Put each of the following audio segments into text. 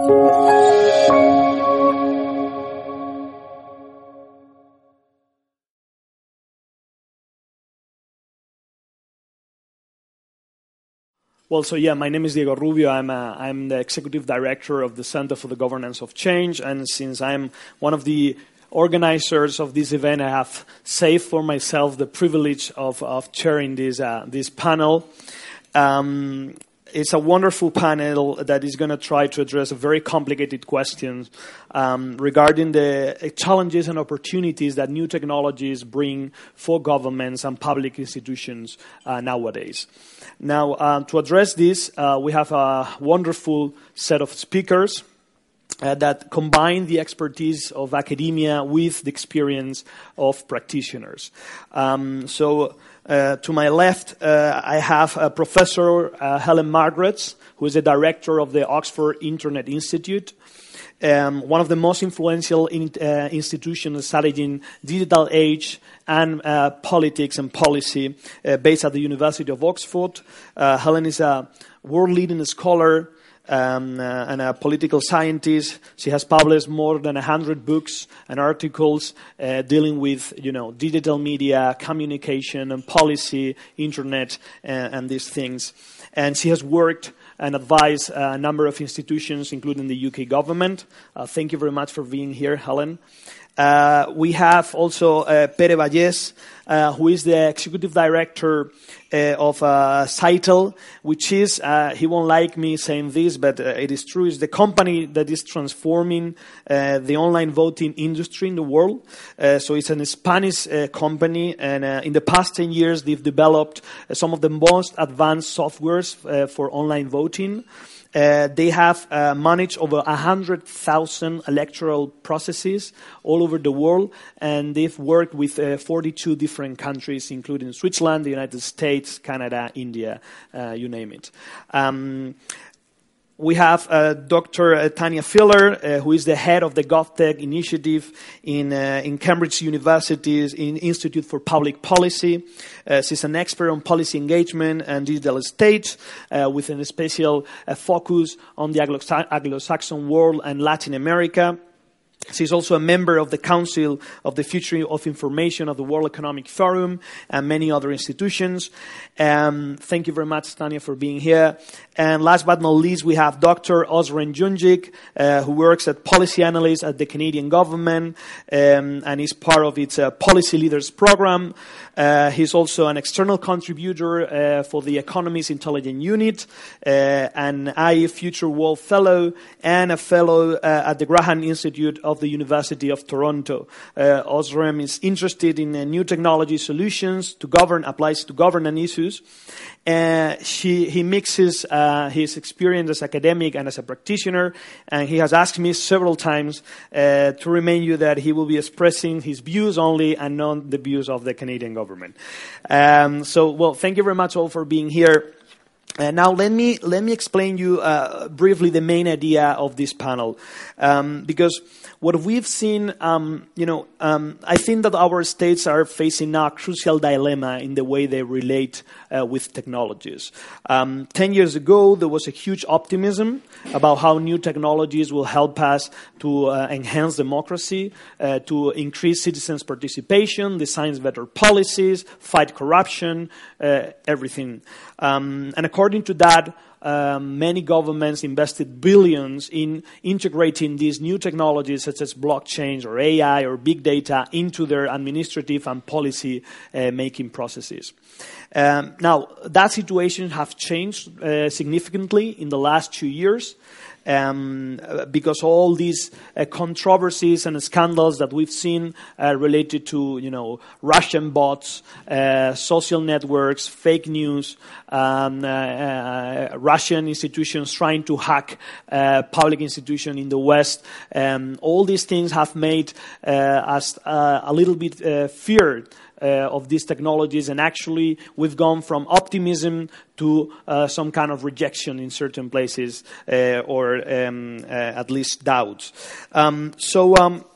Well, so yeah, my name is Diego Rubio. I'm, a, I'm the executive director of the Center for the Governance of Change, and since I'm one of the organizers of this event, I have saved for myself the privilege of, of chairing this, uh, this panel. Um, it's a wonderful panel that is going to try to address a very complicated questions um, regarding the challenges and opportunities that new technologies bring for governments and public institutions uh, nowadays. Now, uh, to address this, uh, we have a wonderful set of speakers. Uh, that combine the expertise of academia with the experience of practitioners. Um, so, uh, to my left, uh, I have uh, Professor uh, Helen Margetts, who is the director of the Oxford Internet Institute. Um, one of the most influential in, uh, institutions studying digital age and uh, politics and policy based at the University of Oxford. Helen is a world-leading scholar um, uh, and a political scientist. She has published more than 100 books and articles uh, dealing with, you know, digital media, communication and policy, internet, and, uh, and these things. And she has worked and advised a number of institutions, including the UK government. Uh, thank you very much for being here, Helen. Uh, we have also uh, Pere Vallès, uh, who is the executive director uh, of uh, Scytl, which is, uh, he won't like me saying this, but uh, it is true, is the company that is transforming the online voting industry in the world. so it's a Spanish company, and in the past 10 years, they've developed some of the most advanced softwares for online voting. Uh, they have uh, managed over 100,000 electoral processes all over the world, and they've worked with uh, 42 different countries, including Switzerland, the United States, Canada, India, uh, you name it. Um, we have uh, Dr. Tanya Tania Filer, uh, who is the head of the GovTech initiative in, uh, in Cambridge University's in Institute for Public Policy. Uh, she's an expert on policy engagement and digital state, uh, with a special focus on the Anglo-Saxon world and Latin America. She's also a member of the Council of the Future of Information of the World Economic Forum and many other institutions. Um, thank you very much, Tania, for being here. And last but not least, we have Dr. Ozren Jungic, uh, who works as policy analyst at the Canadian government um, and is part of its uh, Policy Leaders program. Uh, he's also an external contributor uh, for the Economist Intelligence Unit, uh, an IE Future World Fellow, and a fellow uh, at the Graham Institute of the University of Toronto. Uh, Ozren is interested in uh, new technology solutions to govern, applies to governance issues. Uh, he mixes uh, his experience as academic and as a practitioner, and he has asked me several times uh, to remind you that he will be expressing his views only and not the views of the Canadian government. Um, so, well, thank you very much all for being here. Uh, now let me let me explain you uh, briefly the main idea of this panel, um, because what we've seen, um, you know, um, I think that our states are facing a crucial dilemma in the way they relate uh, with technologies. Um, ten years ago, there was a huge optimism about how new technologies will help us to uh, enhance democracy, uh, to increase citizens' participation, design better policies, fight corruption, uh, everything. Um, and according to that, um, many governments invested billions in integrating these new technologies such as blockchain or AI or big data into their administrative and policy uh, making processes. Um, now, that situation has changed uh, significantly in the last two years um, because all these uh, controversies and scandals that we've seen uh, related to, you know, Russian bots, uh, social networks, fake news, um, uh, uh, Russian institutions trying to hack uh, public institutions in the West, um, all these things have made us a little bit feared of these technologies, and actually we've gone from optimism to uh, some kind of rejection in certain places, uh, or um, uh, at least doubts. Um, so.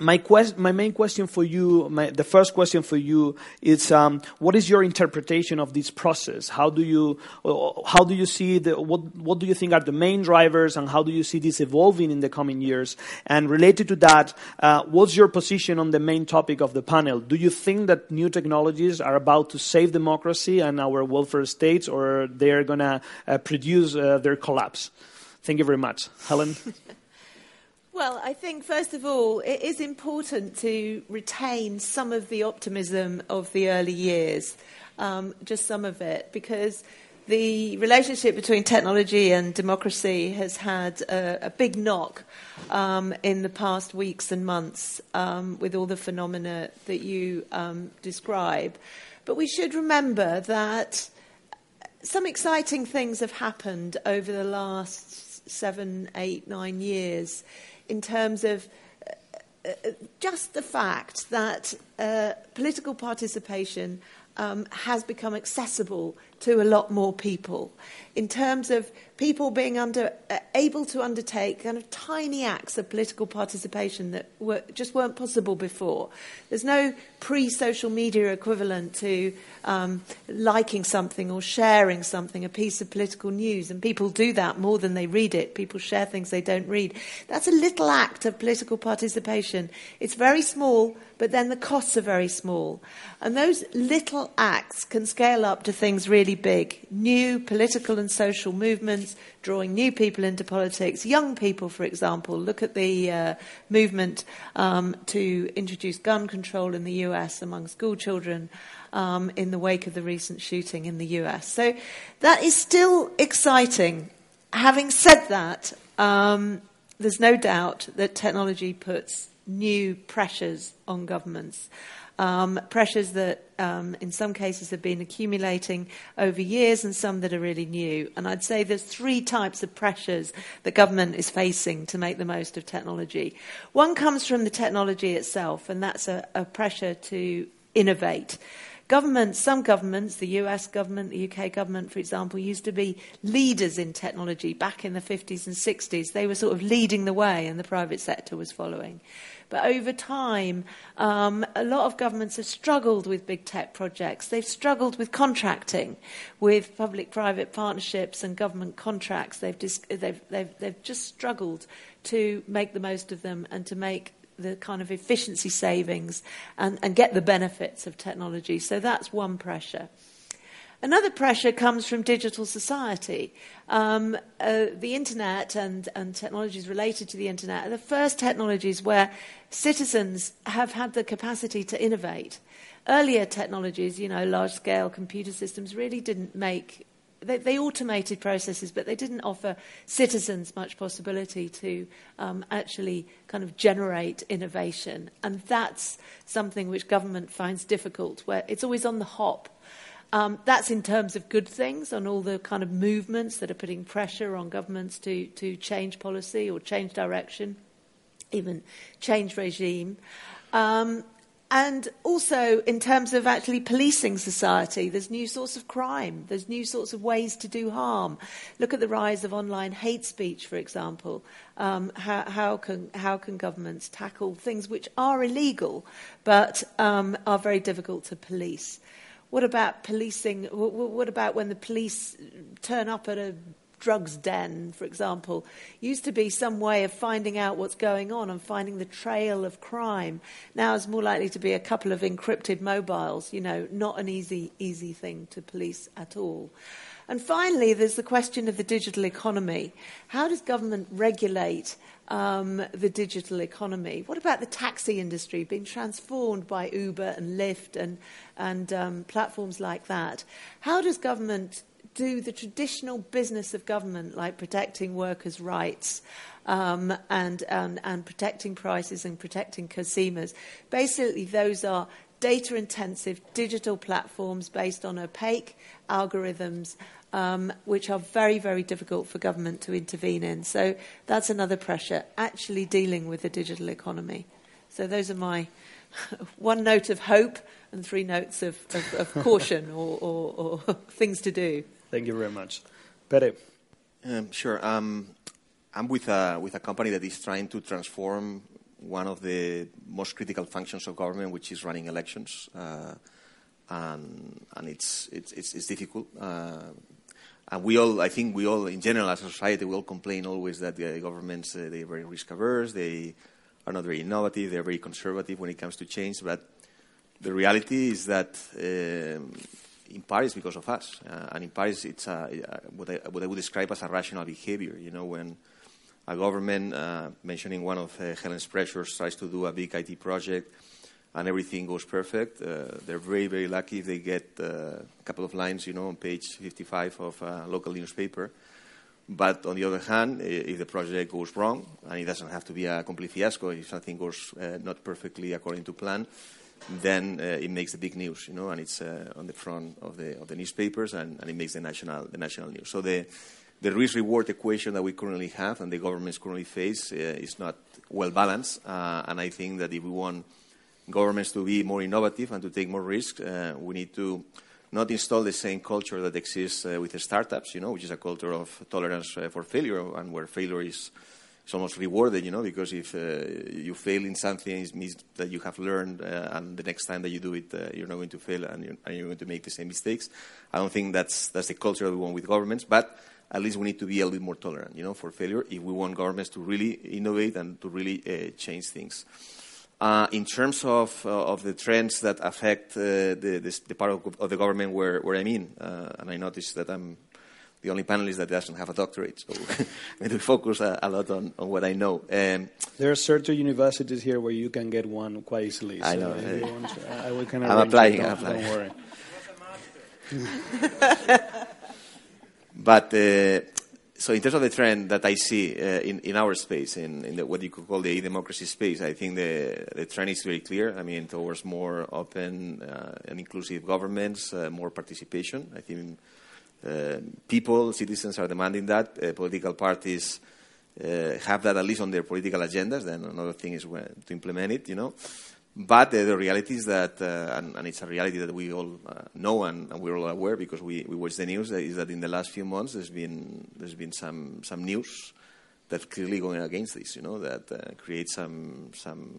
My, quest, my main question for you, my, the first question for you is, um, what is your interpretation of this process? How do you, uh, how do you see the, what, what do you think are the main drivers and how do you see this evolving in the coming years? And related to that, uh, what's your position on the main topic of the panel? Do you think that new technologies are about to save democracy and our welfare states or they're going to uh, produce uh, their collapse? Thank you very much. Helen? Well, I think, first of all, it is important to retain some of the optimism of the early years, um, just some of it, because the relationship between technology and democracy has had a, a big knock um, in the past weeks and months um, with all the phenomena that you um, describe. But we should remember that some exciting things have happened over the last seven, eight, nine years in terms of uh, uh, just the fact that uh, political participation um, has become accessible to a lot more people in terms of people being under, uh, able to undertake kind of tiny acts of political participation that were, just weren't possible before. There's no pre social media equivalent to um, liking something or sharing something, a piece of political news, and people do that more than they read it. People share things they don't read. That's a little act of political participation. It's very small, but then the costs are very small. And those little acts can scale up to things really big new political and social movements, drawing new people into politics, young people, for example. Look at the uh, movement um, to introduce gun control in the US among school children. Um, in the wake of the recent shooting in the US. So that is still exciting. Having said that, um, there's no doubt that technology puts new pressures on governments. Um, pressures that, um, in some cases, have been accumulating over years and some that are really new. And I'd say there's three types of pressures that government is facing to make the most of technology. One comes from the technology itself, and that's a, a pressure to innovate. Governments, some governments, the US government, the UK government, for example, used to be leaders in technology back in the 50s and 60s. They were sort of leading the way, and the private sector was following. But over time, um, a lot of governments have struggled with big tech projects. They've struggled with contracting, with public private partnerships and government contracts. They've, dis- they've, they've, they've just struggled to make the most of them and to make the kind of efficiency savings and, and get the benefits of technology. So that's one pressure. Another pressure comes from digital society. Um, uh, the internet and, and technologies related to the internet are the first technologies where citizens have had the capacity to innovate. Earlier technologies, you know, large scale computer systems, really didn't make they, they, automated processes, but they didn't offer citizens much possibility to um, actually kind of generate innovation. And that's something which government finds difficult, where it's always on the hop um, that's in terms of good things on all the kind of movements that are putting pressure on governments to, to change policy or change direction, even change regime. Um, and also, in terms of actually policing society, there's new sorts of crime, there's new sorts of ways to do harm. Look at the rise of online hate speech, for example. Um, how, how, can, how can governments tackle things which are illegal but um, are very difficult to police? What about policing? What about when the police turn up at a drugs den, for example, used to be some way of finding out what's going on and finding the trail of crime. Now it's more likely to be a couple of encrypted mobiles, you know, not an easy, easy thing to police at all. And finally, there's the question of the digital economy. How does government regulate um, the digital economy? What about the taxi industry being transformed by Uber and Lyft and, and um, platforms like that? How does government do the traditional business of government, like protecting workers' rights um, and, and, protecting prices and protecting consumers? Basically, those are data intensive digital platforms based on opaque algorithms um, which are very, very difficult for government to intervene in. So that's another pressure, actually dealing with the digital economy. So those are my one note of hope and three notes of, of, of caution or, or, or, things to do. Thank you very much. Pere. Um, sure. Um, I'm with a, with a company that is trying to transform one of the most critical functions of government, which is running elections. Uh, and, and it's, it's, it's, it's difficult. Uh, and we all, I think we all, in general, as a society, we all complain always that the governments, uh, they're very risk averse, they are not very innovative, they're very conservative when it comes to change. But the reality is that um, in Paris, because of us, uh, and in Paris, it's a, what, I, what I would describe as a rational behavior. You know, when a government, uh, mentioning one of uh, Helen's pressures, tries to do a big IT project and everything goes perfect. Uh, they're very, very lucky if they get uh, a couple of lines, you know, on page 55 of a local newspaper. But on the other hand, if the project goes wrong, and it doesn't have to be a complete fiasco, if something goes uh, not perfectly according to plan, then uh, it makes the big news, you know, and it's uh, on the front of the, of the newspapers, and, and, it makes the national, the national news. So the, the risk-reward equation that we currently have and the governments currently face uh, is not well balanced. Uh, and I think that if we want governments to be more innovative and to take more risks, uh, we need to not install the same culture that exists uh, with startups, you know, which is a culture of tolerance for failure and where failure is, is almost rewarded, you know, because if you fail in something, it means that you have learned, and the next time that you do it, you're not going to fail and you're, and you're going to make the same mistakes. I don't think that's, that's the culture we want with governments, but at least we need to be a little more tolerant, you know, for failure if we want governments to really innovate and to really uh, change things. Uh, in terms of, uh, of the trends that affect uh, the, this, the, part of, of, the government where, where I'm in, uh, and I noticed that I'm the only panelist that doesn't have a doctorate, so I need to focus a, a lot on, on, what I know. Um, there are certain universities here where you can get one quite easily. I know. To, I will kind of I'm applying. I'm applying. Don't worry. But uh, so in terms of the trend that I see uh, in, in our space, in, in the, what you could call the e-democracy space, I think the, the trend is very clear. I mean, towards more open uh, and inclusive governments, uh, more participation. I think uh, people, citizens are demanding that. Uh, political parties have that at least on their political agendas. Then another thing is when, to implement it, you know. But uh, the reality is that, uh, and, and, it's a reality that we all uh, know and, and, we're all aware because we, we watch the news, is that in the last few months there's been, there's been some, some news that's clearly going against this, you know, that uh, creates some, some,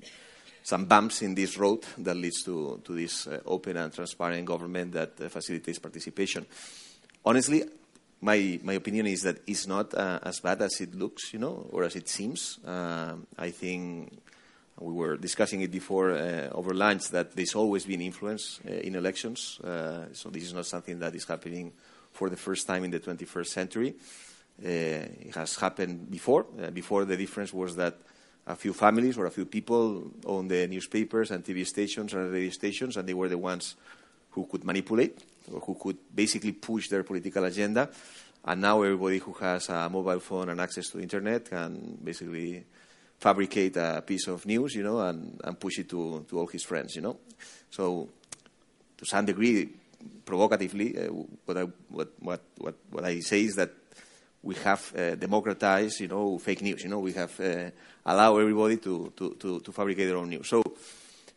some bumps in this road that leads to, to this uh, open and transparent government that uh, facilitates participation. Honestly, my, my opinion is that it's not as bad as it looks, you know, or as it seems. I think we were discussing it before uh, over lunch that there's always been influence uh, in elections. Uh, so this is not something that is happening for the first time in the 21st century. it has happened before. before, the difference was that a few families or a few people owned the newspapers and TV stations and radio stations, and they were the ones who could manipulate or who could basically push their political agenda. And now everybody who has a mobile phone and access to the internet can basically fabricate a piece of news, you know, and, and push it to, to all his friends, you know. So, to some degree, provocatively, uh, what, I, what, what, what, what I say is that we have uh, democratized, you know, fake news. You know, we have uh, allowed everybody to, to, to, to, fabricate their own news. So,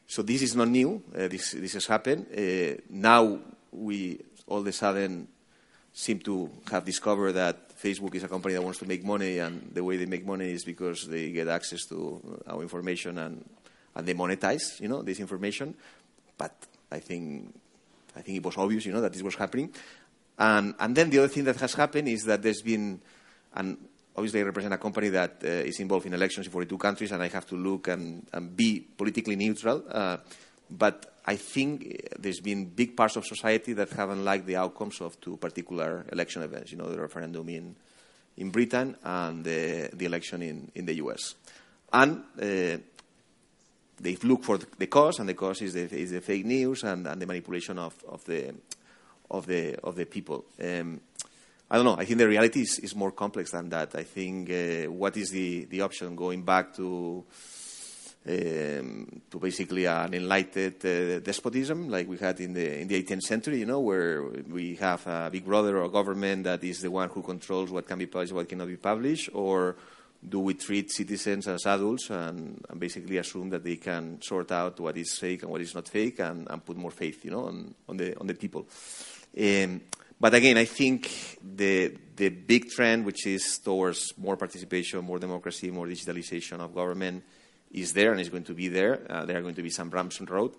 so this is not new. Uh, this, this has happened. Uh, now we all of a sudden seem to have discovered that Facebook is a company that wants to make money, and the way they make money is because they get access to our information and, and they monetize, you know, this information. But I think I think it was obvious, you know, that this was happening. And, and then the other thing that has happened is that there's been, and obviously I represent a company that uh, is involved in elections in 42 countries, and I have to look and, and be politically neutral. Uh, but I think there's been big parts of society that haven't liked the outcomes of two particular election events. You know, the referendum in in Britain and the, the election in, in the US. And uh, they've looked for the cause, and the cause is the, is the fake news and, and the manipulation of, of, the, of, the, of the people. Um, I don't know. I think the reality is, is more complex than that. I think uh, what is the, the option? Going back to um, to basically an enlightened uh, despotism like we had in the in the 18th century, you know, where we have a big brother or government that is the one who controls what can be published, what cannot be published, or do we treat citizens as adults and, and basically assume that they can sort out what is fake and what is not fake and, and put more faith, you know, on, on the on the people. Um, but again, I think the the big trend, which is towards more participation, more democracy, more digitalization of government is there and is going to be there. Uh, there are going to be some bumps on the road.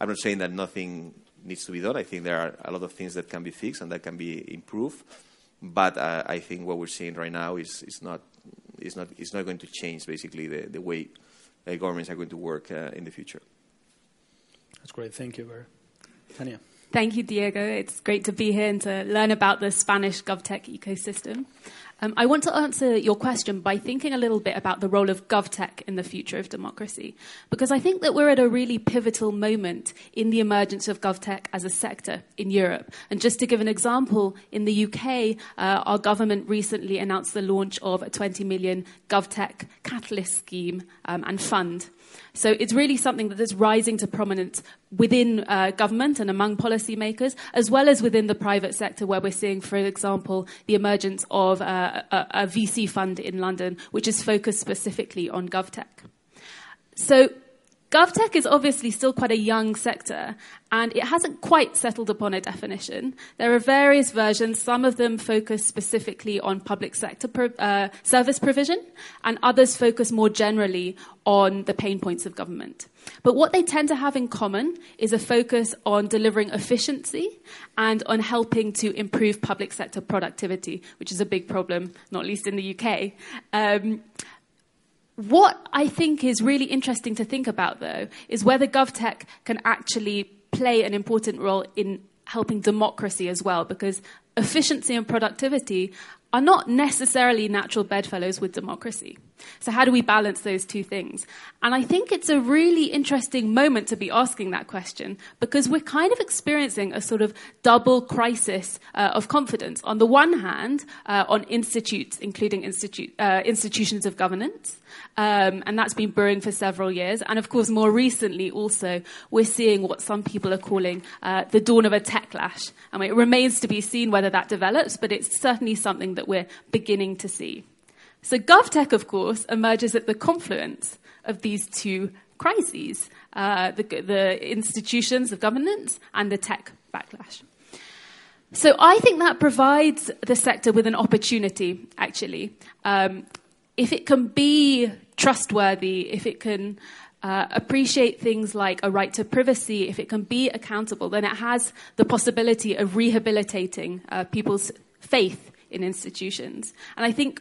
I'm not saying that nothing needs to be done. I think there are a lot of things that can be fixed and that can be improved. But uh, I think what we're seeing right now is, is, not, is, not, is not going to change basically the, the way uh, governments are going to work uh, in the future. That's great. Thank you, Pere. Tania. Thank you, Diego. It's great to be here and to learn about the Spanish GovTech ecosystem. Um, I want to answer your question by thinking a little bit about the role of GovTech in the future of democracy, because I think that we're at a really pivotal moment in the emergence of GovTech as a sector in Europe. And just to give an example, in the UK, uh, our government recently announced the launch of a 20 million GovTech catalyst scheme um, and fund. So it's really something that is rising to prominence within uh, government and among policymakers, as well as within the private sector, where we're seeing, for example, the emergence of uh, a, a VC fund in London, which is focused specifically on GovTech. So GovTech is obviously still quite a young sector, and it hasn't quite settled upon a definition. There are various versions. Some of them focus specifically on public sector pro- uh, service provision, and others focus more generally on the pain points of government. But what they tend to have in common is a focus on delivering efficiency and on helping to improve public sector productivity, which is a big problem, not least in the UK. Um, what I think is really interesting to think about, though, is whether GovTech can actually play an important role in helping democracy as well, because efficiency and productivity are not necessarily natural bedfellows with democracy. So, how do we balance those two things? And I think it's a really interesting moment to be asking that question because we're kind of experiencing a sort of double crisis uh, of confidence. On the one hand, uh, on institutes, including uh, institutions of governance, um, and that's been brewing for several years. And of course, more recently, also, we're seeing what some people are calling uh, the dawn of a techlash. I mean, it remains to be seen whether that develops, but it's certainly something that we're beginning to see. So, GovTech, of course, emerges at the confluence of these two crises uh, the, the institutions of governance and the tech backlash. So I think that provides the sector with an opportunity, actually. Um, if it can be trustworthy, if it can uh, appreciate things like a right to privacy, if it can be accountable, then it has the possibility of rehabilitating uh, people's faith in institutions. And I think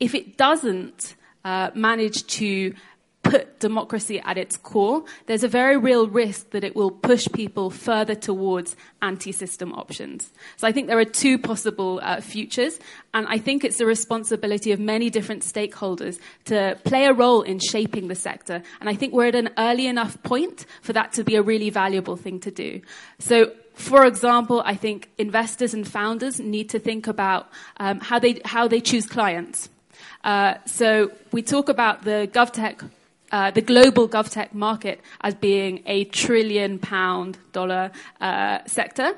if it doesn't uh, manage to put democracy at its core, there's a very real risk that it will push people further towards anti system options. So I think there are two possible uh, futures, and I think it's the responsibility of many different stakeholders to play a role in shaping the sector. And I think we're at an early enough point for that to be a really valuable thing to do. So for example, I think investors and founders need to think about um, how, they, how they choose clients. Uh, so we talk about the GovTech uh, the global GovTech market as being a trillion pound dollar uh, sector.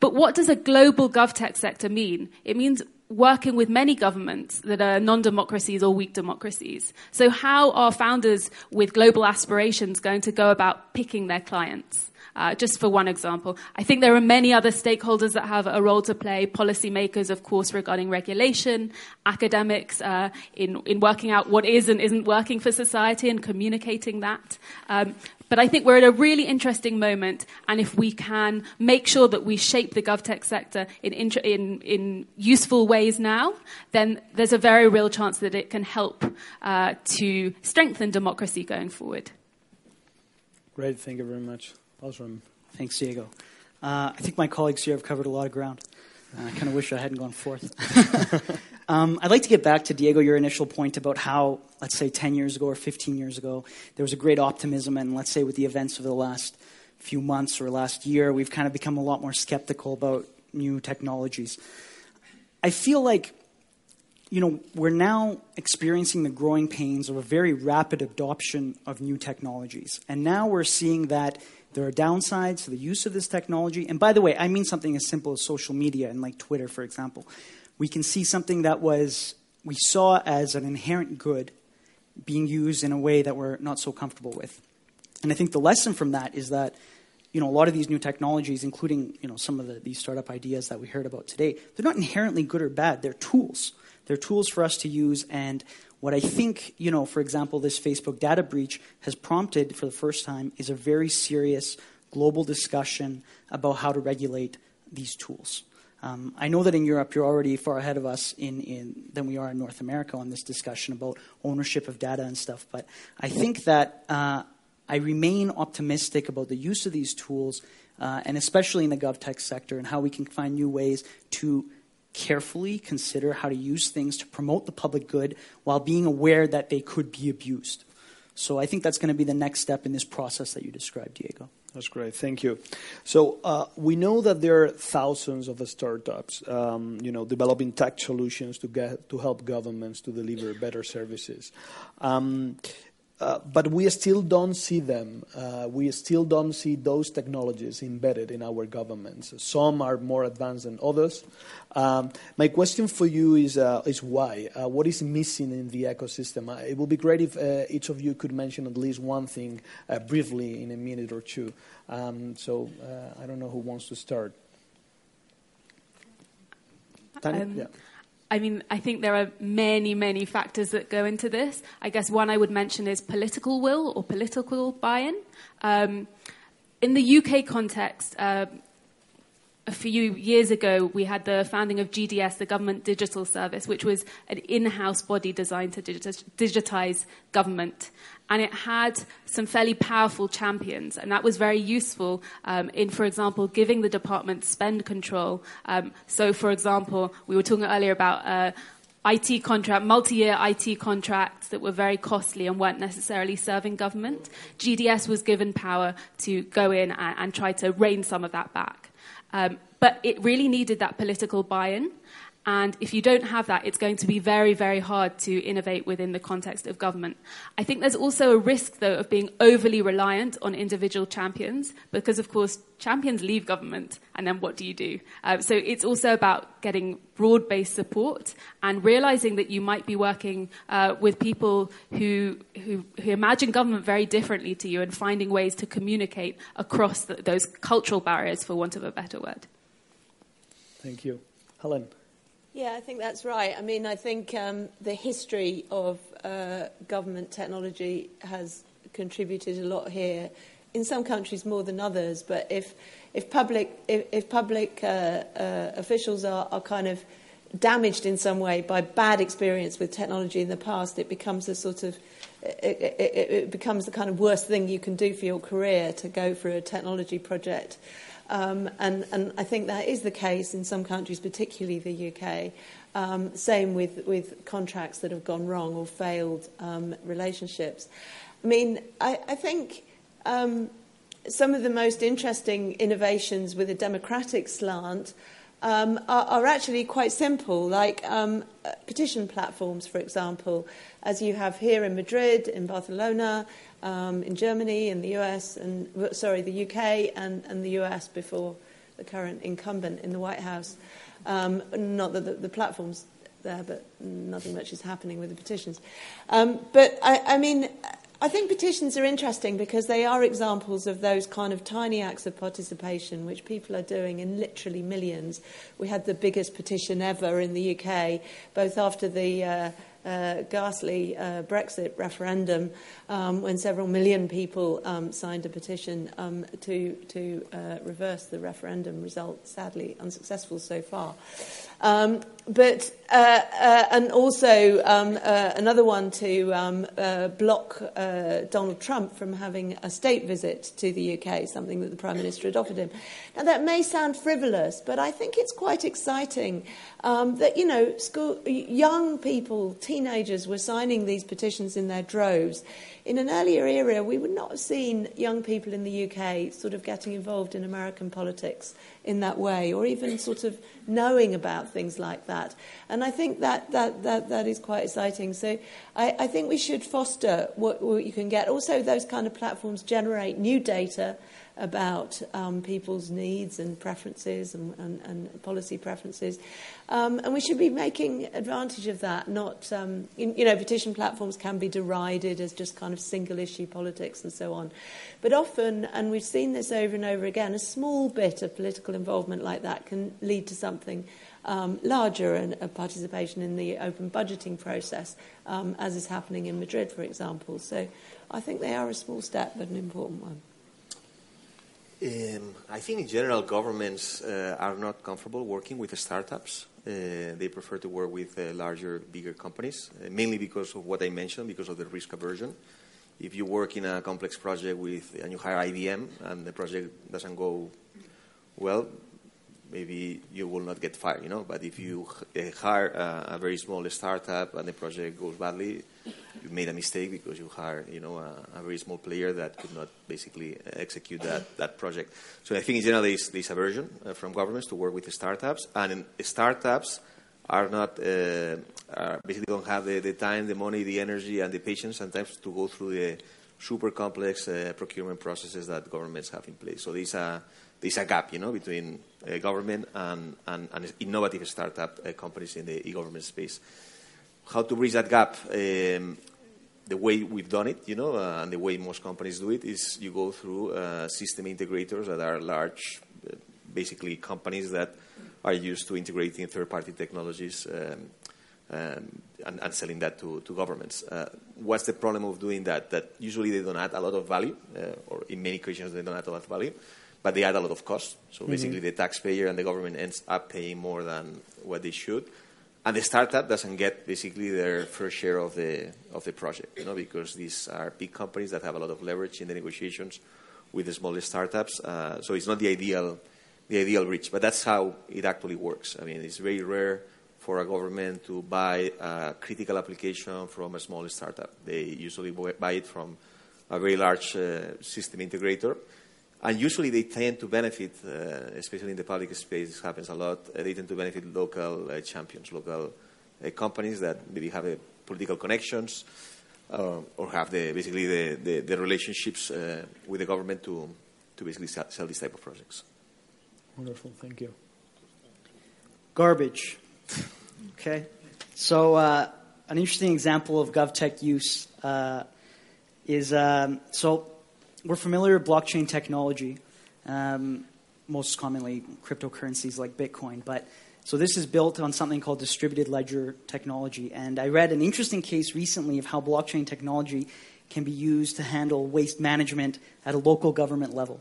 But what does a global GovTech sector mean? It means working with many governments that are non democracies or weak democracies. So, how are founders with global aspirations going to go about picking their clients? Uh, just for one example. I think there are many other stakeholders that have a role to play, policymakers, of course, regarding regulation, academics uh, in, in working out what is and isn't working for society and communicating that. Um, but I think we're at a really interesting moment, and if we can make sure that we shape the GovTech sector in, in, in useful ways now, then there's a very real chance that it can help uh, to strengthen democracy going forward. Great, thank you very much. Thanks, Diego. Uh, I think my colleagues here have covered a lot of ground. Uh, I kind of wish I hadn't gone fourth. um, I'd like to get back to Diego, your initial point about how, let's say, 10 years ago or 15 years ago, there was a great optimism, and let's say with the events of the last few months or last year, we've kind of become a lot more skeptical about new technologies. I feel like, you know, we're now experiencing the growing pains of a very rapid adoption of new technologies. And now we're seeing that there are downsides to the use of this technology. And by the way, I mean something as simple as social media and like Twitter, for example. We can see something that was we saw as an inherent good being used in a way that we're not so comfortable with. And I think the lesson from that is that you know a lot of these new technologies, including you know some of the, these startup ideas that we heard about today, they're not inherently good or bad. They're tools. They're tools for us to use. And what I think, you know, for example, this Facebook data breach has prompted for the first time is a very serious global discussion about how to regulate these tools. Um, I know that in Europe you're already far ahead of us in, in, than we are in North America on this discussion about ownership of data and stuff. But I think that uh, I remain optimistic about the use of these tools, uh, and especially in the GovTech sector, and how we can find new ways to carefully consider how to use things to promote the public good while being aware that they could be abused. So I think that's going to be the next step in this process that you described, Diego. That's great. Thank you. So uh, we know that there are thousands of startups, um, you know, developing tech solutions to get to help governments to deliver better services. Um, uh, but we still don't see them. Uh, we still don't see those technologies embedded in our governments. Some are more advanced than others. Um, my question for you is, uh, is why? Uh, what is missing in the ecosystem? Uh, it would be great if each of you could mention at least one thing briefly in a minute or two. Um, so I don't know who wants to start. Tanya? Um, yeah. I mean, I think there are many, many factors that go into this. I guess one I would mention is political will or political buy in. Um, in the UK context, uh, a few years ago, we had the founding of GDS, the Government Digital Service, which was an in house body designed to digitize government. And it had some fairly powerful champions, and that was very useful um, in, for example, giving the department spend control. Um, so, for example, we were talking earlier about uh, IT contract, multi-year IT contracts that were very costly and weren't necessarily serving government. GDS was given power to go in and, and try to rein some of that back. Um, but it really needed that political buy in. And if you don't have that, it's going to be very, very hard to innovate within the context of government. I think there's also a risk, though, of being overly reliant on individual champions, because, of course, champions leave government, and then what do you do? Uh, so it's also about getting broad based support and realizing that you might be working uh, with people who, who, who, imagine government very differently to you and finding ways to communicate across the, those cultural barriers, for want of a better word. Thank you. Helen. Yeah, I think that's right. I mean, I think um, the history of uh, government technology has contributed a lot here. In some countries more than others, but if if public if, if public uh, uh, officials are, are kind of damaged in some way by bad experience with technology in the past, it becomes a sort of it, it, it becomes the kind of worst thing you can do for your career to go through a technology project. Um, and, and I think that is the case in some countries, particularly the UK. Um, same with, with contracts that have gone wrong or failed um, relationships. I mean, I, I think um, some of the most interesting innovations with a democratic slant um, are, are, actually quite simple, like um, petition platforms, for example, as you have here in Madrid, in Barcelona, um, in Germany, in the US, and sorry, the UK and, and the US before the current incumbent in the White House. Um, not that the, the, platform's there, but nothing much is happening with the petitions. Um, but I, I mean, I think petitions are interesting because they are examples of those kind of tiny acts of participation which people are doing in literally millions. We had the biggest petition ever in the UK, both after the uh, uh, ghastly uh, Brexit referendum um, when several million people um, signed a petition um, to, to uh, reverse the referendum result, sadly unsuccessful so far. Um, but uh, uh, and also um, uh, another one to um, uh, block uh, Donald Trump from having a state visit to the UK, something that the Prime Minister had offered him. Now that may sound frivolous, but I think it's quite exciting um, that you know school, young people, teenagers, were signing these petitions in their droves. In an earlier era, we would not have seen young people in the UK sort of getting involved in American politics in that way, or even sort of knowing about things like that. And I think that, that, that, that is quite exciting. So I, I think we should foster what, what you can get. Also, those kind of platforms generate new data about um, people's needs and preferences and, and, and policy preferences. Um, and we should be making advantage of that, not, um, you, you know, petition platforms can be derided as just kind of single issue politics and so on. But often, and we've seen this over and over again, a small bit of political involvement like that can lead to something um, larger and a participation in the open budgeting process, um, as is happening in Madrid, for example. So I think they are a small step, but an important one. Um, I think in general, governments uh, are not comfortable working with startups. Uh, they prefer to work with uh, larger, bigger companies, uh, mainly because of what I mentioned, because of the risk aversion. If you work in a complex project with and you hire IBM and the project doesn't go well, maybe you will not get fired, you know. But if you uh, hire a, a very small startup and the project goes badly, you made a mistake because you hired, you know, a, a, very small player that could not basically execute that, that project. So I think in general there's, there's aversion uh, from governments to work with startups, and startups are not uh, are basically don't have the, the, time, the money, the energy, and the patience sometimes to go through the super complex uh, procurement processes that governments have in place. So there's a there's a gap, you know, between uh, government and, and, and, innovative startup uh, companies in the e-government space how to bridge that gap. Um, the way we've done it, you know, uh, and the way most companies do it is you go through uh, system integrators that are large, uh, basically companies that are used to integrating third-party technologies um, um, and, and, selling that to, to governments. Uh, what's the problem of doing that? That usually they don't add a lot of value, uh, or in many occasions they don't add a lot of value, but they add a lot of cost. So mm-hmm. basically, the taxpayer and the government ends up paying more than what they should and the startup doesn't get basically their fair share of the of the project, you know, because these are big companies that have a lot of leverage in the negotiations with the smaller startups. Uh, so it's not the ideal the ideal reach, but that's how it actually works. I mean, it's very rare for a government to buy a critical application from a small startup. They usually buy it from a very large uh, system integrator and usually they tend to benefit, uh, especially in the public space, this happens a lot, uh, they tend to benefit local uh, champions, local uh, companies that maybe have political connections uh, or have the, basically the, the, the relationships uh, with the government to, to basically sell, sell these type of projects. Wonderful, thank you. Garbage. okay. So, an interesting example of GovTech use is um, so we're familiar with blockchain technology, um, most commonly cryptocurrencies like Bitcoin. But so this is built on something called distributed ledger technology. And I read an interesting case recently of how blockchain technology can be used to handle waste management at a local government level,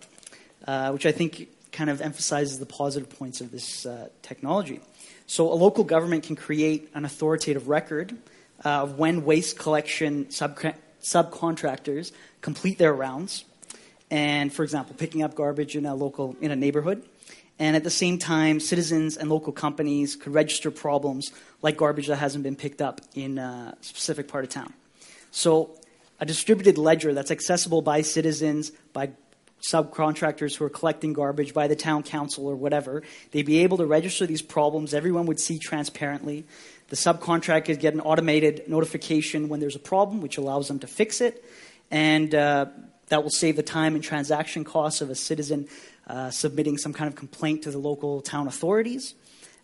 uh, which I think kind of emphasizes the positive points of this uh, technology. So a local government can create an authoritative record uh, of when waste collection subcontractors complete their rounds and, for example, picking up garbage in a local in a neighborhood. And at the same time, citizens and local companies could register problems like garbage that hasn't been picked up in a specific part of town. So, a distributed ledger that's accessible by citizens, by subcontractors who are collecting garbage, by the town council or whatever, they'd be able to register these problems. Everyone would see transparently. The subcontractors get an automated notification when there's a problem, which allows them to fix it. And uh, that will save the time and transaction costs of a citizen uh, submitting some kind of complaint to the local town authorities.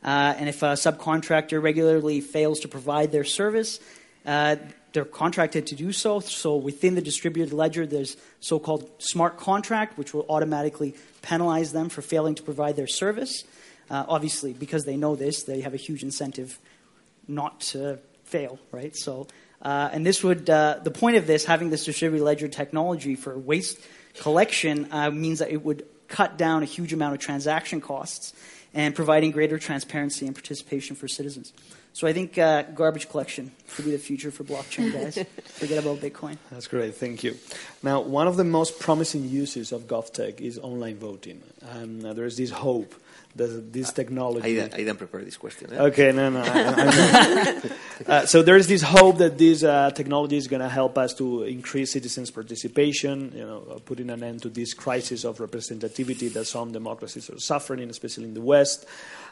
Uh, and if a subcontractor regularly fails to provide their service, uh, they're contracted to do so. So within the distributed ledger, there's so-called smart contract, which will automatically penalize them for failing to provide their service. Uh, obviously, because they know this, they have a huge incentive not to fail, right? So uh, and this would, uh, the point of this, having this distributed ledger technology for waste collection, uh, means that it would cut down a huge amount of transaction costs. and providing greater transparency and participation for citizens. So I think uh, garbage collection could be the future for blockchain, guys. Forget about Bitcoin. That's great. Thank you. Now, one of the most promising uses of GovTech is online voting. And uh, there's this hope that this technology. I, I didn't prepare this question. Eh? Okay, no, no. I, uh, so there is this hope that this uh, technology is going to help us to increase citizens' participation, you know, uh, putting an end to this crisis of representativity that some democracies are suffering, especially in the West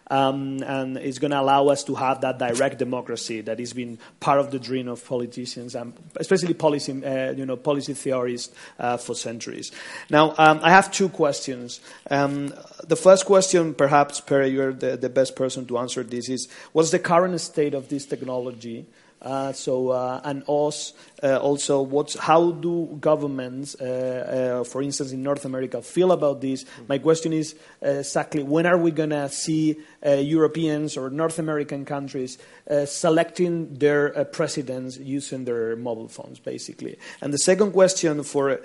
um, and it's going to allow us to have that direct democracy that has been part of the dream of politicians and especially policy, uh, you know, policy theorists uh, for centuries. Now, um, I have two questions. Um, the first question, perhaps, Perry, you're the, the, best person to answer this, is what's the current state of this technology? Uh, so, uh, and us, uh, also, what's, how do governments, uh, uh, for instance, in North America, feel about this? My question is exactly when are we going to see Europeans or North American countries selecting their presidents using their mobile phones, basically? And the second question for,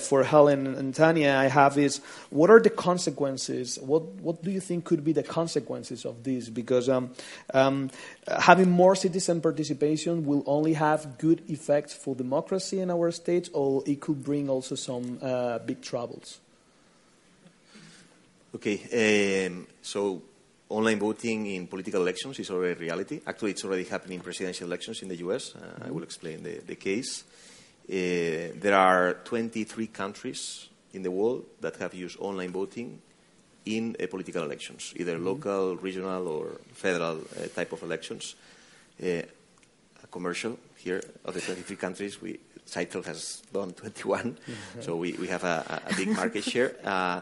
for Helen and Tanya I have is what are the consequences? What, what do you think could be the consequences of this? Because um, um, having more citizen participation will only have good effects for democracy in our states, or it could bring also some uh, big troubles? Okay, um, so online voting in political elections is already a reality. Actually, it's already happening in presidential elections in the US. Uh, mm-hmm. I will explain the, the case. Uh, there are 23 countries in the world that have used online voting in uh, political elections, either mm-hmm. local, regional, or federal uh, type of elections. Uh, commercial here of the 23 countries. We Scytl has done 21, so we, we have a, a big market share. Uh,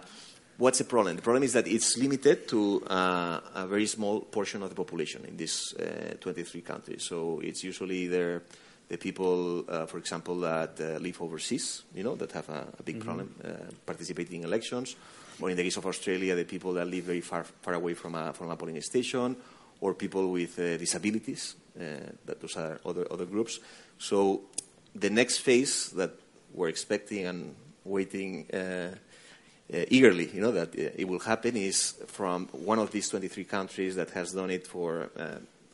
what's the problem? The problem is that it's limited to uh, a very small portion of the population in these uh, 23 countries. So it's usually either the people, uh, for example, that uh, live overseas, you know, that have a, a big mm-hmm. problem uh, participating in elections, or in the case of Australia, the people that live very far, far away from a, from a polling station, or people with uh, disabilities. Uh, that those are other other groups. So the next phase that we're expecting and waiting uh, eagerly, you know, that it will happen is from one of these 23 countries that has done it for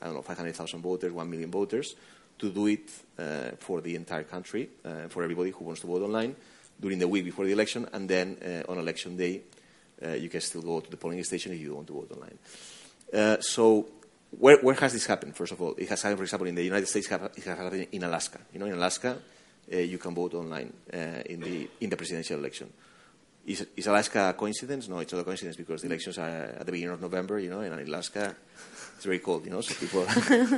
I don't know 500,000 voters, 1 million voters, to do it uh, for the entire country, uh, for everybody who wants to vote online during the week before the election, and then uh, on election day, you can still go to the polling station if you want to vote online. so where, where, has this happened? First of all, it has happened, for example, in the United States. It has happened in Alaska. You know, in Alaska, uh, you can vote online uh, in the in the presidential election. Is, is, Alaska a coincidence? No, it's not a coincidence because the elections are at the beginning of November. You know, and in Alaska, it's very cold. You know, so people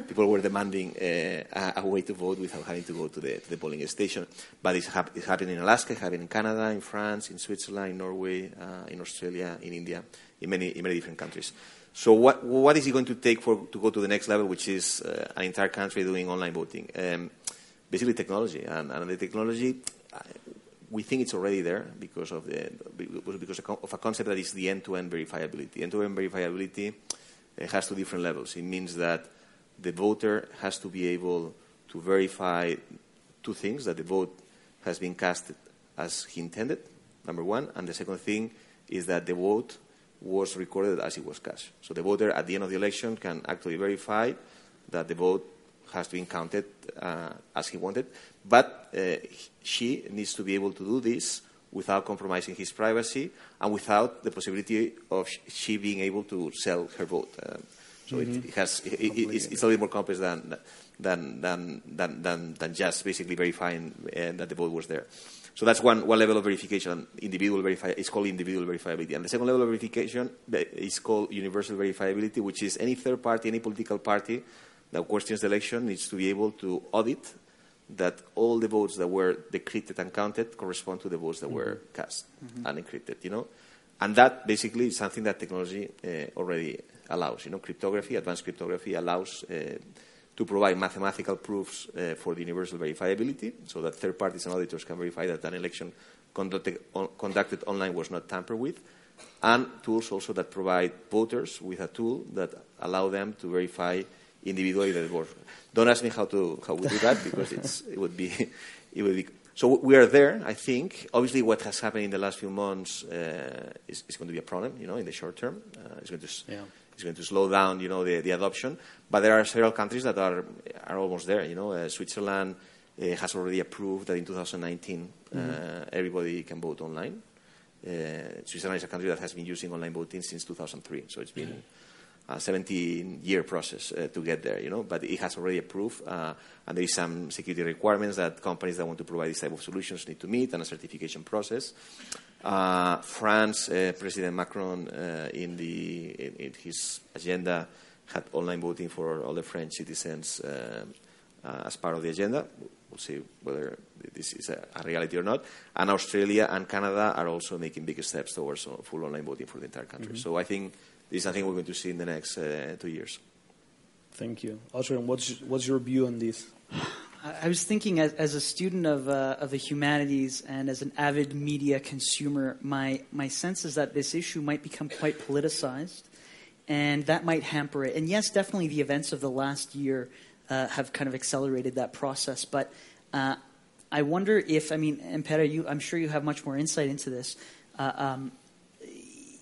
people were demanding uh, a, a, way to vote without having to go to the to the polling station. But it's, hap- it's happening in Alaska, it's happening in Canada, in France, in Switzerland, in Norway, uh, in Australia, in India, in many in many different countries. So what, what is it going to take for, to go to the next level, which is uh, an entire country doing online voting? Um, basically technology. And, and the technology, uh, we think it's already there because of, the, because of a concept that is the end-to-end verifiability. End-to-end verifiability uh, has two different levels. It means that the voter has to be able to verify two things, that the vote has been cast as he intended, number one, and the second thing is that the vote was recorded as it was cast. So the voter at the end of the election can actually verify that the vote has been counted uh, as he wanted, but uh, she needs to be able to do this without compromising his privacy and without the possibility of she being able to sell her vote. Uh, so mm-hmm. it, it, has it, it's, it's, a little more complex than than than than, than, than just basically verifying uh, that the vote was there. So that's one, one level of verification. Individual verify it's called individual verifiability. And the second level of verification is called universal verifiability, which is any third party, any political party that questions the election needs to be able to audit that all the votes that were decrypted and counted correspond to the votes that mm-hmm. were cast mm-hmm. and encrypted, you know. And that basically is something that technology uh, already allows. You know, cryptography, advanced cryptography allows uh, to provide mathematical proofs uh, for the universal verifiability so that third parties and auditors can verify that an election conducted, on, conducted online was not tampered with, and tools also that provide voters with a tool that allow them to verify individually the vote. Don't ask me how to how we do that because it would be it would be so we are there, I think. Obviously, what has happened in the last few months uh, is, is, going to be a problem, you know, in the short term. Uh, it's going to yeah. It's going to slow down, you know, the, the adoption. But there are several countries that are are almost there. You know, uh, Switzerland uh, has already approved that in 2019 uh, mm-hmm. everybody can vote online. Uh, Switzerland is a country that has been using online voting since 2003, so it's been. Mm-hmm a 17-year process uh, to get there, you know, but it has already approved, uh, and there is some security requirements that companies that want to provide this type of solutions need to meet, and a certification process. Uh, France, uh, President Macron, uh, in, the, in, in, his agenda, had online voting for all the French citizens uh, as part of the agenda. We'll see whether this is a, a, reality or not. And Australia and Canada are also making big steps towards full online voting for the entire country. Mm-hmm. So I think this is something we're going to see in the next uh, two years. Thank you. Oscar, what's, what's your view on this? I was thinking, as, as a student of, uh, of the humanities and as an avid media consumer, my, my sense is that this issue might become quite politicized, and that might hamper it. And yes, definitely the events of the last year uh, have kind of accelerated that process. But uh, I wonder if, I mean, and Pere, you, I'm sure you have much more insight into this. Uh, um,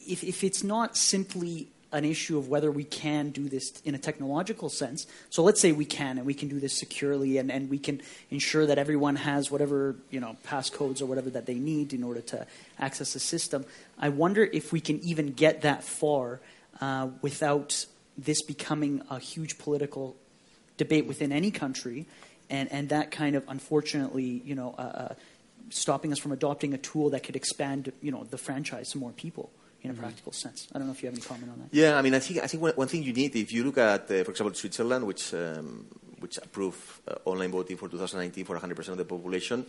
if, if it's not simply an issue of whether we can do this in a technological sense. So let's say we can, and we can do this securely, and, and we can ensure that everyone has whatever you know passcodes or whatever that they need in order to access the system. I wonder if we can even get that far uh, without this becoming a huge political debate within any country, and and that kind of unfortunately you know uh, uh, stopping us from adopting a tool that could expand you know the franchise to more people in a mm-hmm. practical sense. I don't know if you have any comment on that. Yeah, I mean, I think I think one, one thing you need, if you look at, uh, for example, Switzerland, which um, which approved uh, online voting for 2019 for 100% of the population.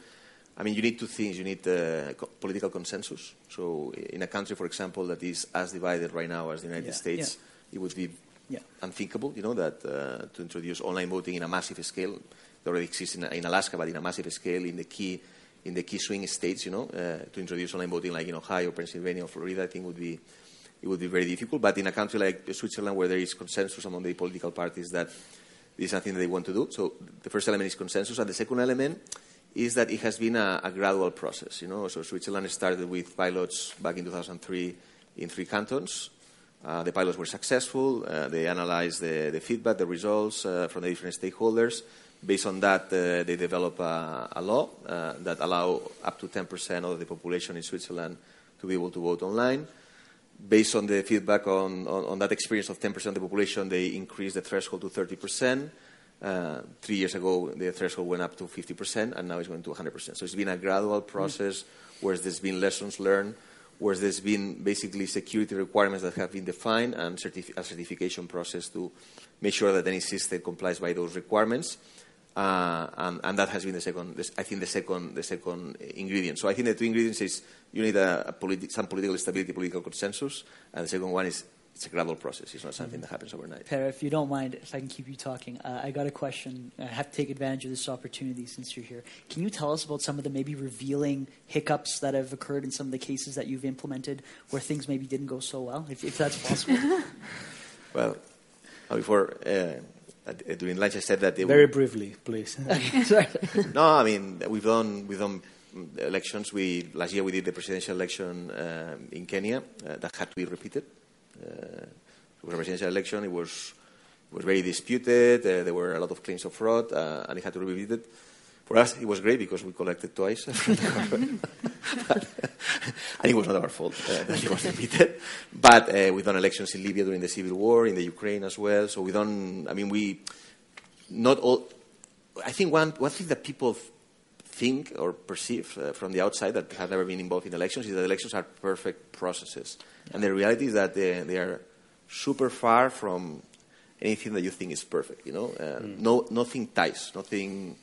I mean, you need two things. You need uh, co- political consensus. So, in a country, for example, that is as divided right now as the United yeah. States, yeah. it would be yeah. unthinkable, you know, that uh, to introduce online voting in a massive scale. It already exists in, in Alaska, but in a massive scale in the key in the key swing states, you know, uh, to introduce online voting like in Ohio, Pennsylvania, or Florida, I think would be it would be very difficult. But in a country like Switzerland, where there is consensus among the political parties that this is something that they want to do, so the first element is consensus, and the second element is that it has been a, a gradual process. You know, so Switzerland started with pilots back in 2003 in three cantons. Uh, the pilots were successful. Uh, they analyzed the, the, feedback, the results uh, from the different stakeholders Based on that, uh, they develop a, a law uh, that allow up to 10% of the population in Switzerland to be able to vote online. Based on the feedback on, on, on that experience of 10% of the population, they increased the threshold to 30%. Uh, three years ago, the threshold went up to 50%, and now it's going to 100%. So it's been a gradual process where there's been lessons learned, where there's been basically security requirements that have been defined, and a certification process to make sure that any system complies by those requirements. Uh, and, and, that has been the second, I think, the second, the second ingredient. So I think the two ingredients is you need a, a politi- some political stability, political consensus, and the second one is it's a gradual process. It's not something that happens overnight. Pere, if you don't mind, if I can keep you talking, uh, I got a question. I have to take advantage of this opportunity since you're here. Can you tell us about some of the maybe revealing hiccups that have occurred in some of the cases that you've implemented where things maybe didn't go so well, if, if that's possible? well, before. Uh, uh, during lunch, I said that they very briefly, please. no, I mean we've done we've done elections. We last year we did the presidential election uh, in Kenya uh, that had to be repeated. Uh, it was a presidential election. It was it was very disputed. Uh, there were a lot of claims of fraud, uh, and it had to be repeated. For us, it was great because we collected twice. but, and it was not our fault uh, that it was repeated. But uh, we've done elections in Libya during the civil war, in the Ukraine as well. So we don't, I mean, we, not all, I think one, one thing that people think or perceive uh, from the outside that have never been involved in elections is that elections are perfect processes. Yeah. And the reality is that they, they, are super far from anything that you think is perfect, you know? Uh, mm. no, nothing ties, nothing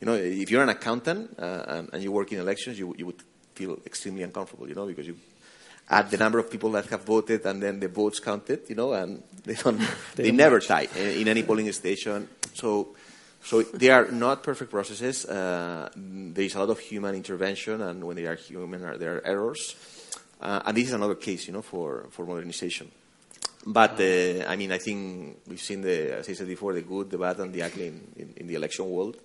you know, if you're an accountant uh, and, and, you work in elections, you, you would feel extremely uncomfortable, you know, because you add the number of people that have voted and then the votes counted, you know, and they don't, they, they never tie in, in, any polling station. So, so they are not perfect processes. Uh, there is a lot of human intervention, and when they are human, there are errors. Uh, and this is another case, you know, for, for modernization. But uh, I mean, I think we've seen the, as I said before, the good, the bad, and the ugly in, in, in the election world.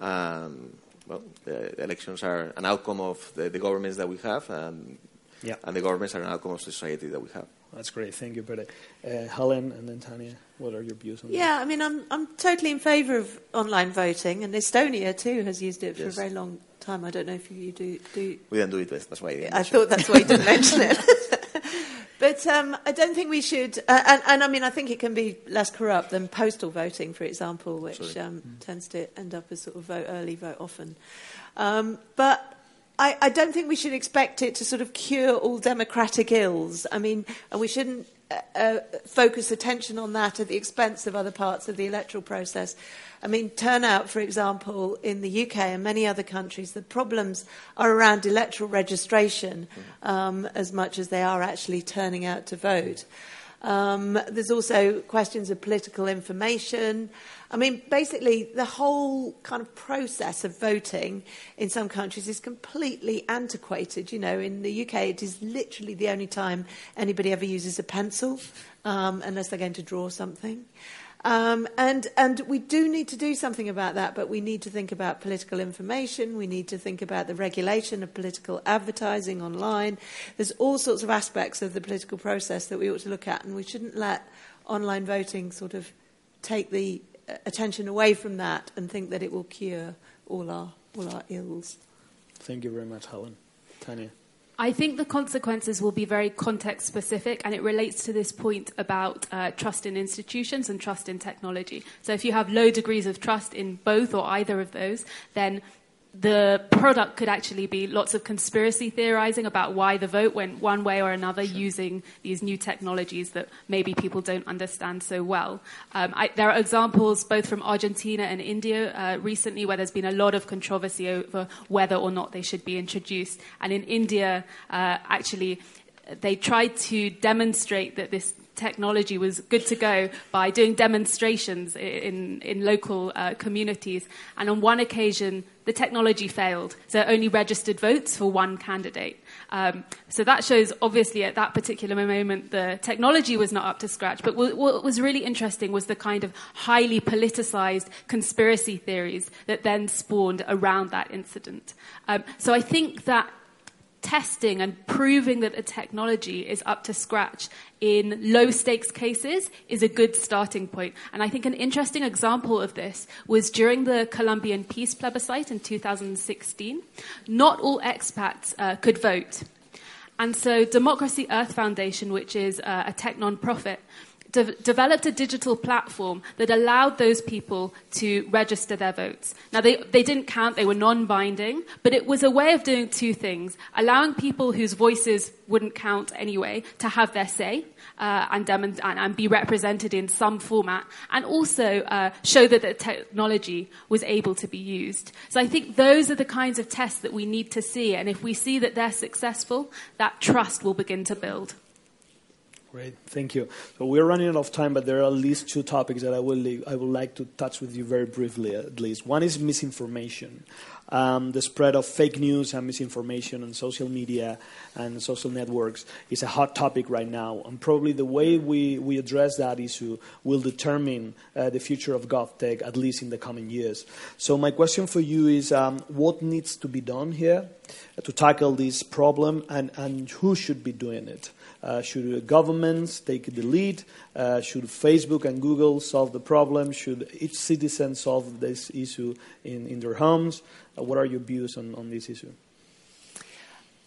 Um, well, the elections are an outcome of the, the governments that we have, and Yeah. and the governments are an outcome of society that we have. That's great. Thank you, Pere. Uh, Helen and then Tanya, what are your views on Yeah, I mean, I'm, I'm totally in favour of online voting, and Estonia too has used it for Yes. a very long time. I don't know if you do. do We don't do it. That's why I didn't I thought it. that's why you didn't mention it. but um, I don't think we should. Uh, and, and I mean, I think it can be less corrupt than postal voting, for example, which um, tends to end up as sort of vote early, vote often. Um, but I, I don't think we should expect it to sort of cure all democratic ills. I mean, and we shouldn't uh, uh, focus attention on that at the expense of other parts of the electoral process. I mean, turnout, for example, in the UK and many other countries, the problems are around electoral registration um, as much as they are actually turning out to vote. Um, there's also questions of political information. I mean, basically, the whole kind of process of voting in some countries is completely antiquated. You know, in the UK, it is literally the only time anybody ever uses a pencil, um, unless they're going to draw something. Um, and, and we do need to do something about that, but we need to think about political information. We need to think about the regulation of political advertising online. There's all sorts of aspects of the political process that we ought to look at, and we shouldn't let online voting sort of take the uh, attention away from that and think that it will cure all our, all our ills. Thank you very much, Helen. Tanya. I think the consequences will be very context specific, and it relates to this point about uh, trust in institutions and trust in technology. So, if you have low degrees of trust in both or either of those, then the product could actually be lots of conspiracy theorizing about why the vote went one way or another using these new technologies that maybe people don't understand so well. Um, I, there are examples both from Argentina and India uh, recently where there's been a lot of controversy over whether or not they should be introduced. And in India, uh, actually, they tried to demonstrate that this technology was good to go by doing demonstrations in, in local uh, communities. And on one occasion, the technology failed, so it only registered votes for one candidate. Um, so that shows, obviously, at that particular moment, the technology was not up to scratch. But what, what was really interesting was the kind of highly politicized conspiracy theories that then spawned around that incident. Um, so I think that testing and proving that the technology is up to scratch in low stakes cases is a good starting point. And I think an interesting example of this was during the Colombian peace plebiscite in 2016. Not all expats uh, could vote. And so Democracy Earth Foundation, which is uh, a tech non-profit, de- developed a digital platform that allowed those people to register their votes. Now, they, they didn't count, they were non-binding, but it was a way of doing two things. Allowing people whose voices wouldn't count anyway to have their say uh, and, and, and be represented in some format, and also uh, show that the technology was able to be used. So I think those are the kinds of tests that we need to see, and if we see that they're successful, that trust will begin to build. Great, thank you. So we're running out of time, but there are at least two topics that I will I would like to touch with you very briefly, at least. One is misinformation, um, the spread of fake news and misinformation on social media and social networks is a hot topic right now, and probably the way we, we address that issue will determine uh, the future of GovTech, at least in the coming years. So my question for you is, um, what needs to be done here to tackle this problem, and, and who should be doing it? Uh, should governments take the lead? Uh, should Facebook and Google solve the problem? Should each citizen solve this issue in, in their homes? Uh, what are your views on, on this issue?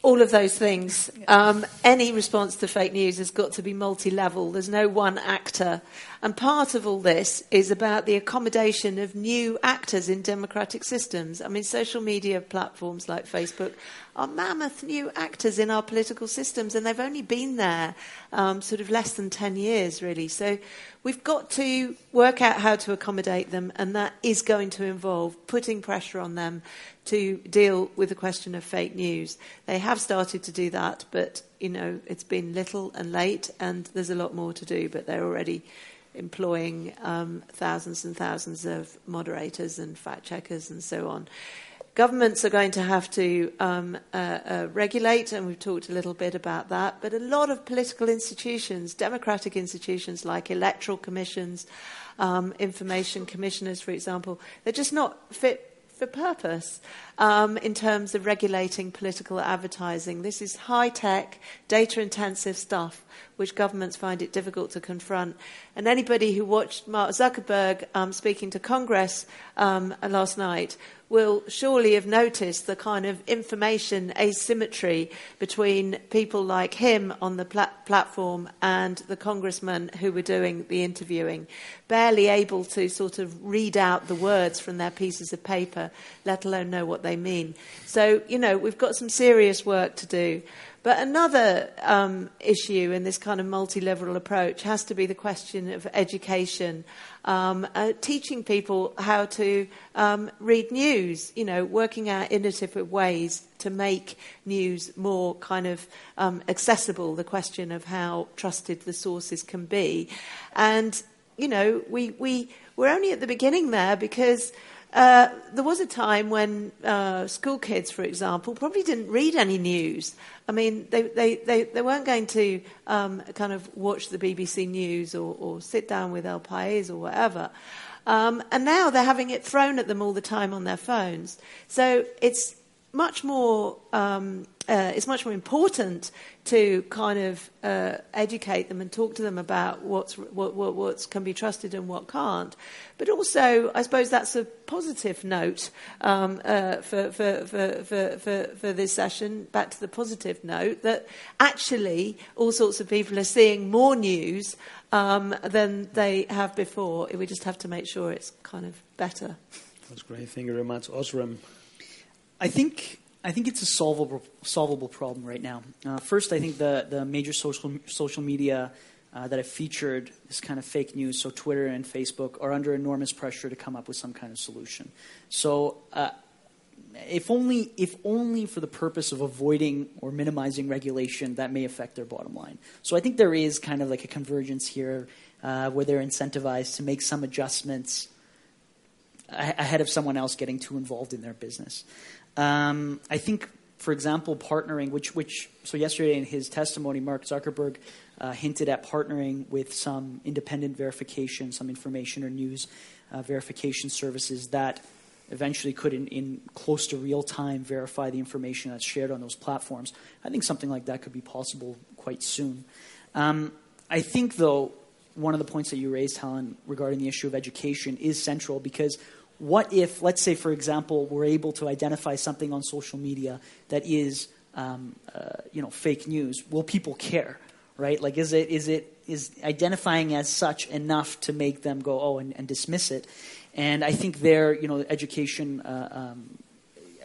all of those things. Um, any response to fake news has got to be multi level. There's no one actor. And part of all this is about the accommodation of new actors in democratic systems. I mean, social media platforms like Facebook are mammoth new actors in our political systems, and they've only been there um, sort of less than 10 years, really. So we've got to work out how to accommodate them, and that is going to involve putting pressure on them to deal with the question of fake news. They have started to do that, but you know it's been little and late, and there's a lot more to do. But they're already employing um, thousands and thousands of moderators and fact checkers and so on. Governments are going to have to um, uh, uh, regulate, and we've talked a little bit about that. But a lot of political institutions, democratic institutions like electoral commissions, um, information commissioners, for example, they're just not fit for purpose um, in terms of regulating political advertising. This is high tech, data intensive stuff which governments find it difficult to confront. And anybody who watched Mark Zuckerberg um, speaking to Congress um, last night will surely have noticed the kind of information asymmetry between people like him on the pla- platform and the congressmen who were doing the interviewing, barely able to sort of read out the words from their pieces of paper, let alone know what they mean. So, you know, we've got some serious work to do. But another um, issue in this kind of multi level approach has to be the question of education, um, uh, teaching people how to um, read news, you know, working out innovative ways to make news more kind of um, accessible, the question of how trusted the sources can be. And, you know, we, we, we're only at the beginning there because. Uh, there was a time when uh, school kids, for example, probably didn't read any news. I mean, they, they, they, they weren't going to um, kind of watch the BBC News or, or sit down with El País or whatever. Um, and now they're having it thrown at them all the time on their phones. So it's much more um, uh, it's much more important to kind of uh, educate them and talk to them about what's what, what what's can be trusted and what can't. But also, I suppose that's a positive note um, uh, for, for, for, for, for, for this session. Back to the positive note that actually all sorts of people are seeing more news um, than they have before. We just have to make sure it's kind of better. That's great. Thank you very much, Oscar. I think I think it's a solvable solvable problem right now. Uh, first, I think the the major social social media uh, that have featured this kind of fake news, so Twitter and Facebook, are under enormous pressure to come up with some kind of solution. So. Uh, if only, if only for the purpose of avoiding or minimizing regulation that may affect their bottom line. So I think there is kind of like a convergence here uh, where they're incentivized to make some adjustments ahead of someone else getting too involved in their business. Um, I think, for example, partnering, which, which, so yesterday in his testimony, Mark Zuckerberg uh, hinted at partnering with some independent verification, some information or news uh, verification services that eventually could, in, in, close to real time, verify the information that's shared on those platforms. I think something like that could be possible quite soon. Um, I think, though, one of the points that you raised, Helen, regarding the issue of education is central because what if, let's say, for example, we're able to identify something on social media that is, um, uh, you know, fake news? Will people care, right? Like, is it is it is identifying as such enough to make them go, oh, and, and dismiss it? And I think there, you know, education. Uh, um,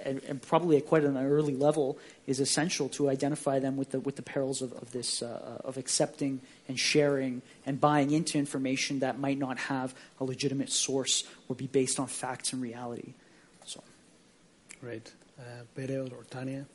and, and, probably at quite an early level is essential to identify them with the with the perils of, of this uh, of accepting and sharing and buying into information that might not have a legitimate source or be based on facts and reality. So, great, uh, Pere or Tanya,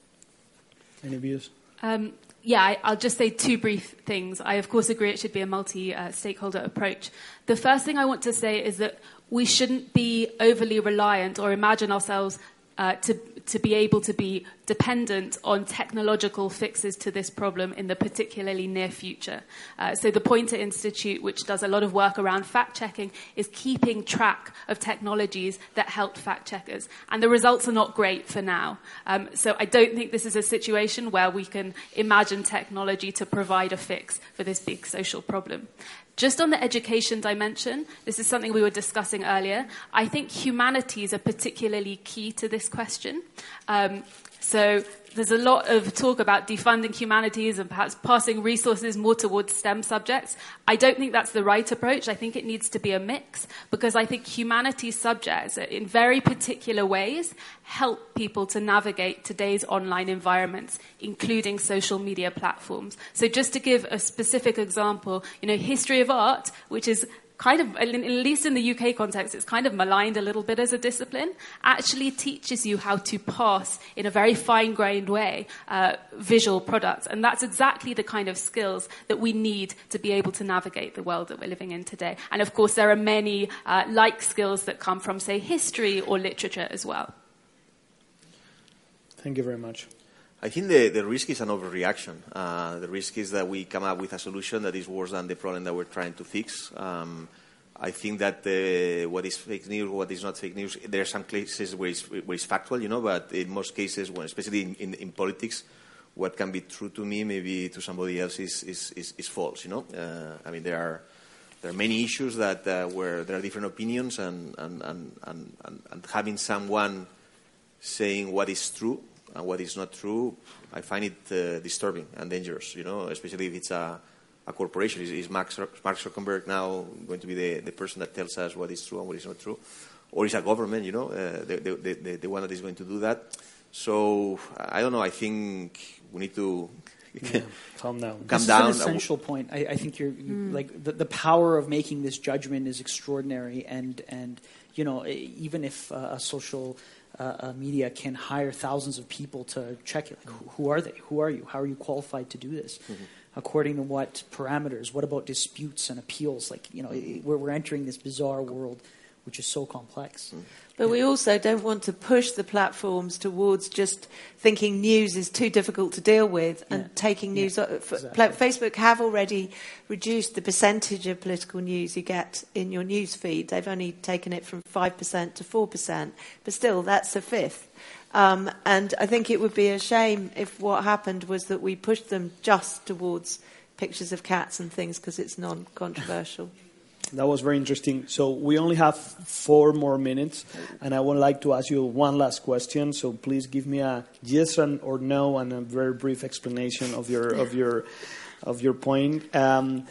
any views? Um, yeah, I, will just say two brief things. I, of course, agree it should be a multi uh, stakeholder approach. The first thing I want to say is that we shouldn't be overly reliant or imagine ourselves to, to be able to be dependent on technological fixes to this problem in the particularly near future. Uh, so, the Poynter Institute, which does a lot of work around fact checking, is keeping track of technologies that help fact checkers. And the results are not great for now. Um, so, I don't think this is a situation where we can imagine technology to provide a fix for this big social problem. Just on the education dimension, this is something we were discussing earlier. I think humanities are particularly key to this question. Um, so there's a lot of talk about defunding humanities and perhaps passing resources more towards STEM subjects. I don't think that's the right approach. I think it needs to be a mix because I think humanities subjects, in very particular ways, help people to navigate today's online environments, including social media platforms. So just to give a specific example, you know, history of art, which is kind of, at least in the UK context, it's kind of maligned a little bit as a discipline, actually teaches you how to pass in a very fine grained way uh, visual products. And that's exactly the kind of skills that we need to be able to navigate the world that we're living in today. And of course, there are many uh, like skills that come from, say, history or literature as well. Thank you very much. I think the, the risk is an overreaction. Uh, the risk is that we come up with a solution that is worse than the problem that we're trying to fix. Um, I think that what is fake news, what is not fake news, there are some cases where it's, where it's factual, you know, but in most cases, when, especially in, in, in, politics, what can be true to me, maybe to somebody else, is, is, is, is false, you know. Uh, I mean, there are, there are many issues that uh, where there are different opinions, and, and, and, and, and having someone saying what is true and what is not true, I find it uh, disturbing and dangerous, you know, especially if it's a a corporation. Is, is Mark, Mark Zuckerberg now going to be the, the person that tells us what is true and what is not true? Or is a government, you know, uh, the, the, the, the, one that is going to do that? So I don't know. I think we need to yeah, calm down. Calm this down. Is an essential point. I, I think you're mm. like the, the power of making this judgment is extraordinary, and and you know even if uh, a social uh, media can hire thousands of people to check it, like, who, who, are they? Who are you? How are you qualified to do this? Mm-hmm according to what parameters? What about disputes and appeals? Like, you know, we're, we're entering this bizarre world which is so complex. But we also don't want to push the platforms towards just thinking news is too difficult to deal with and yeah. taking news. Yeah, exactly. Facebook have already reduced the percentage of political news you get in your news feed. They've only taken it from 5% to 4%, but still, that's a fifth. Um, and I think it would be a shame if what happened was that we pushed them just towards pictures of cats and things because it's non controversial. That was very interesting. So we only have four more minutes, and I would like to ask you one last question. So please give me a yes or no and a very brief explanation of your of your of your point. Um,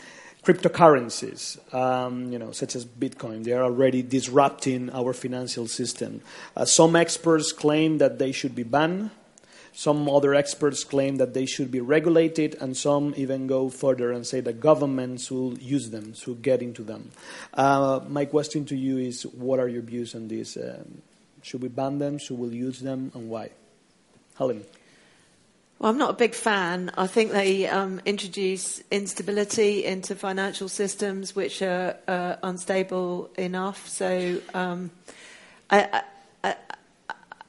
cryptocurrencies, um, you know, such as Bitcoin, they are already disrupting our financial system. Uh, some experts claim that they should be banned. Some other experts claim that they should be regulated, and some even go further and say that governments will use them, to get into them. Uh, my question to you is what are your views on this? Um, should we ban them? Should we use them? And why? Helen. Well, I'm not a big fan. I think they um, introduce instability into financial systems which are uh, unstable enough. So um, I,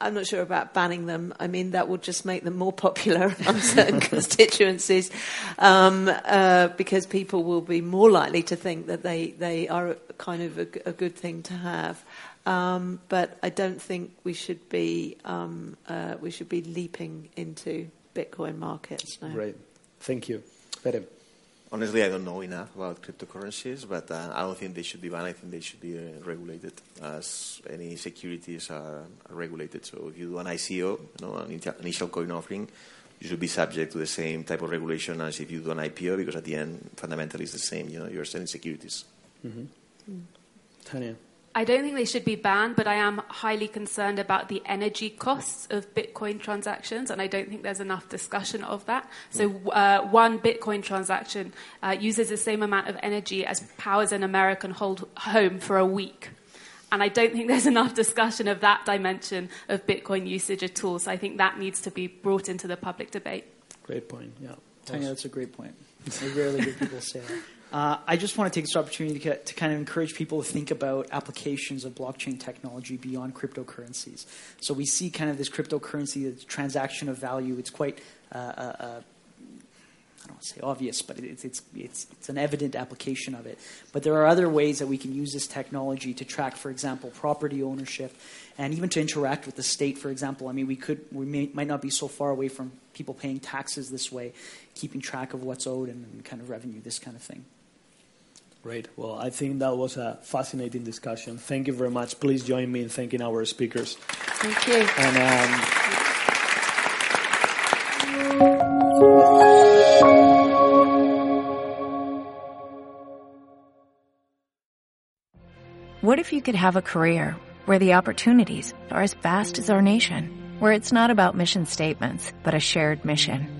I, am not sure about banning them. I mean, that would just make them more popular on certain constituencies um, uh, because people will be more likely to think that they, they are kind of a, a good thing to have. Um, but I don't think we should be um, uh, we should be leaping into Bitcoin markets. No. Great. Thank you. Pere. Honestly, I don't know enough about cryptocurrencies, but uh, I don't think they should be banned. I think they should be uh, regulated as any securities are, are, regulated. So if you do an ICO, you know, an initial coin offering, you should be subject to the same type of regulation as if you do an IPO, because at the end, fundamentally, it's the same. You know, you're selling securities. Mm-hmm. Mm. Tanya. I don't think they should be banned, but I am highly concerned about the energy costs of Bitcoin transactions, and I don't think there's enough discussion of that. So, uh, one Bitcoin transaction uh, uses the same amount of energy as powers an American hold home for a week. And I don't think there's enough discussion of that dimension of Bitcoin usage at all. So I think that needs to be brought into the public debate. Great point. Yeah. Tanya, that's a great point. I rarely hear people say that. Uh, I just want to take this opportunity to, to, kind of encourage people to think about applications of blockchain technology beyond cryptocurrencies. So we see kind of this cryptocurrency, the transaction of value. It's quite, uh, uh, uh I don't want to say obvious, but it's, it's, it's, it's an evident application of it. But there are other ways that we can use this technology to track, for example, property ownership, and even to interact with the state. For example, I mean, we could we may, might not be so far away from people paying taxes this way, keeping track of what's owed and, and kind of revenue, this kind of thing. Great. Well, I think that was a fascinating discussion. Thank you very much. Please join me in thanking our speakers. Thank you. And, um, what if you could have a career where the opportunities are as vast as our nation, where it's not about mission statements, but a shared mission?